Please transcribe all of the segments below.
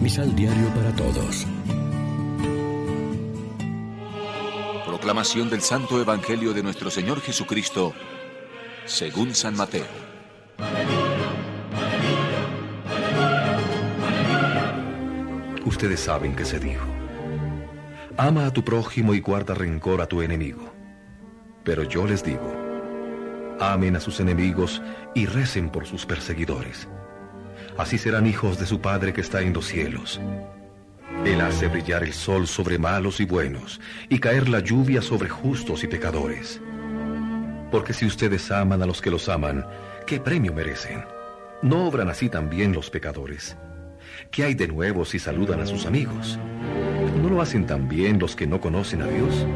Misal Diario para Todos. Proclamación del Santo Evangelio de nuestro Señor Jesucristo, según San Mateo. Ustedes saben que se dijo. Ama a tu prójimo y guarda rencor a tu enemigo. Pero yo les digo, amen a sus enemigos y recen por sus perseguidores así serán hijos de su Padre que está en los cielos. Él hace brillar el sol sobre malos y buenos, y caer la lluvia sobre justos y pecadores. Porque si ustedes aman a los que los aman, ¿qué premio merecen? ¿No obran así también los pecadores? ¿Qué hay de nuevo si saludan a sus amigos? ¿No lo hacen también los que no conocen a Dios?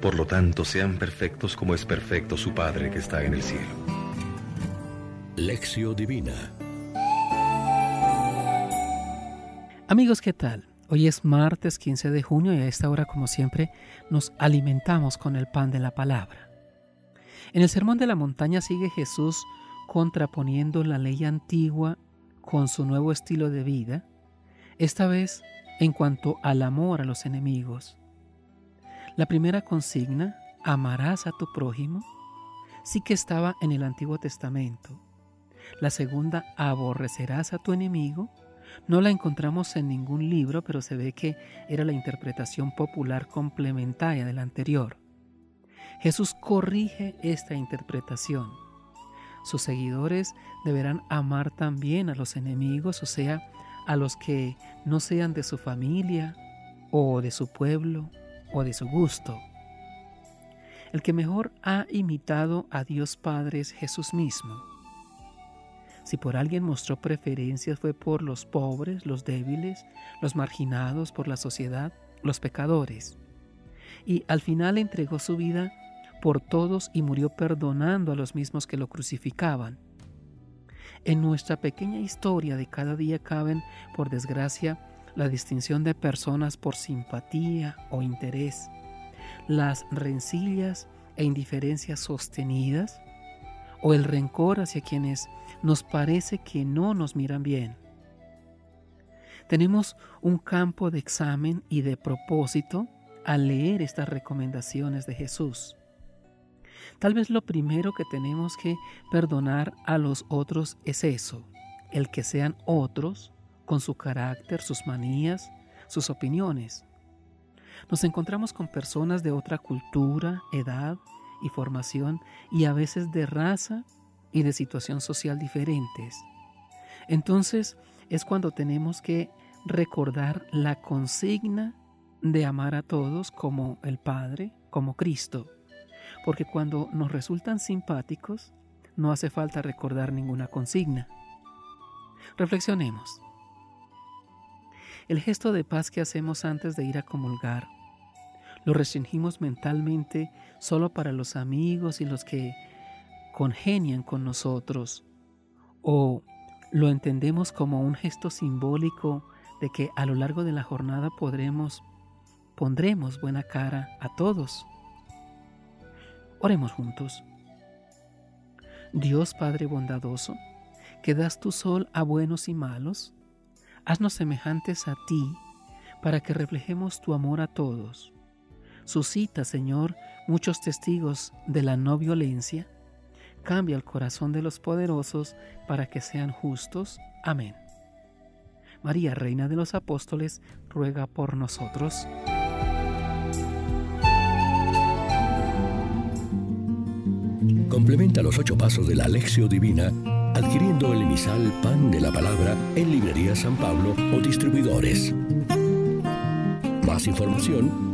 Por lo tanto, sean perfectos como es perfecto su Padre que está en el cielo. Lección Divina Amigos, ¿qué tal? Hoy es martes 15 de junio y a esta hora, como siempre, nos alimentamos con el pan de la palabra. En el Sermón de la Montaña sigue Jesús contraponiendo la ley antigua con su nuevo estilo de vida, esta vez en cuanto al amor a los enemigos. La primera consigna, amarás a tu prójimo, sí que estaba en el Antiguo Testamento. La segunda, aborrecerás a tu enemigo, no la encontramos en ningún libro, pero se ve que era la interpretación popular complementaria de la anterior. Jesús corrige esta interpretación. Sus seguidores deberán amar también a los enemigos, o sea, a los que no sean de su familia o de su pueblo o de su gusto. El que mejor ha imitado a Dios Padre es Jesús mismo. Si por alguien mostró preferencias fue por los pobres, los débiles, los marginados por la sociedad, los pecadores. Y al final entregó su vida por todos y murió perdonando a los mismos que lo crucificaban. En nuestra pequeña historia de cada día caben, por desgracia, la distinción de personas por simpatía o interés, las rencillas e indiferencias sostenidas, o el rencor hacia quienes nos parece que no nos miran bien. Tenemos un campo de examen y de propósito al leer estas recomendaciones de Jesús. Tal vez lo primero que tenemos que perdonar a los otros es eso, el que sean otros con su carácter, sus manías, sus opiniones. Nos encontramos con personas de otra cultura, edad, y formación y a veces de raza y de situación social diferentes. Entonces es cuando tenemos que recordar la consigna de amar a todos como el Padre, como Cristo, porque cuando nos resultan simpáticos no hace falta recordar ninguna consigna. Reflexionemos. El gesto de paz que hacemos antes de ir a comulgar lo restringimos mentalmente solo para los amigos y los que congenian con nosotros, o lo entendemos como un gesto simbólico de que a lo largo de la jornada podremos, pondremos buena cara a todos. Oremos juntos. Dios Padre bondadoso, que das tu sol a buenos y malos, haznos semejantes a ti para que reflejemos tu amor a todos Suscita, Señor, muchos testigos de la no violencia. Cambia el corazón de los poderosos para que sean justos. Amén. María, Reina de los Apóstoles, ruega por nosotros. Complementa los ocho pasos de la Alexio Divina adquiriendo el emisal Pan de la Palabra en Librería San Pablo o distribuidores. Más información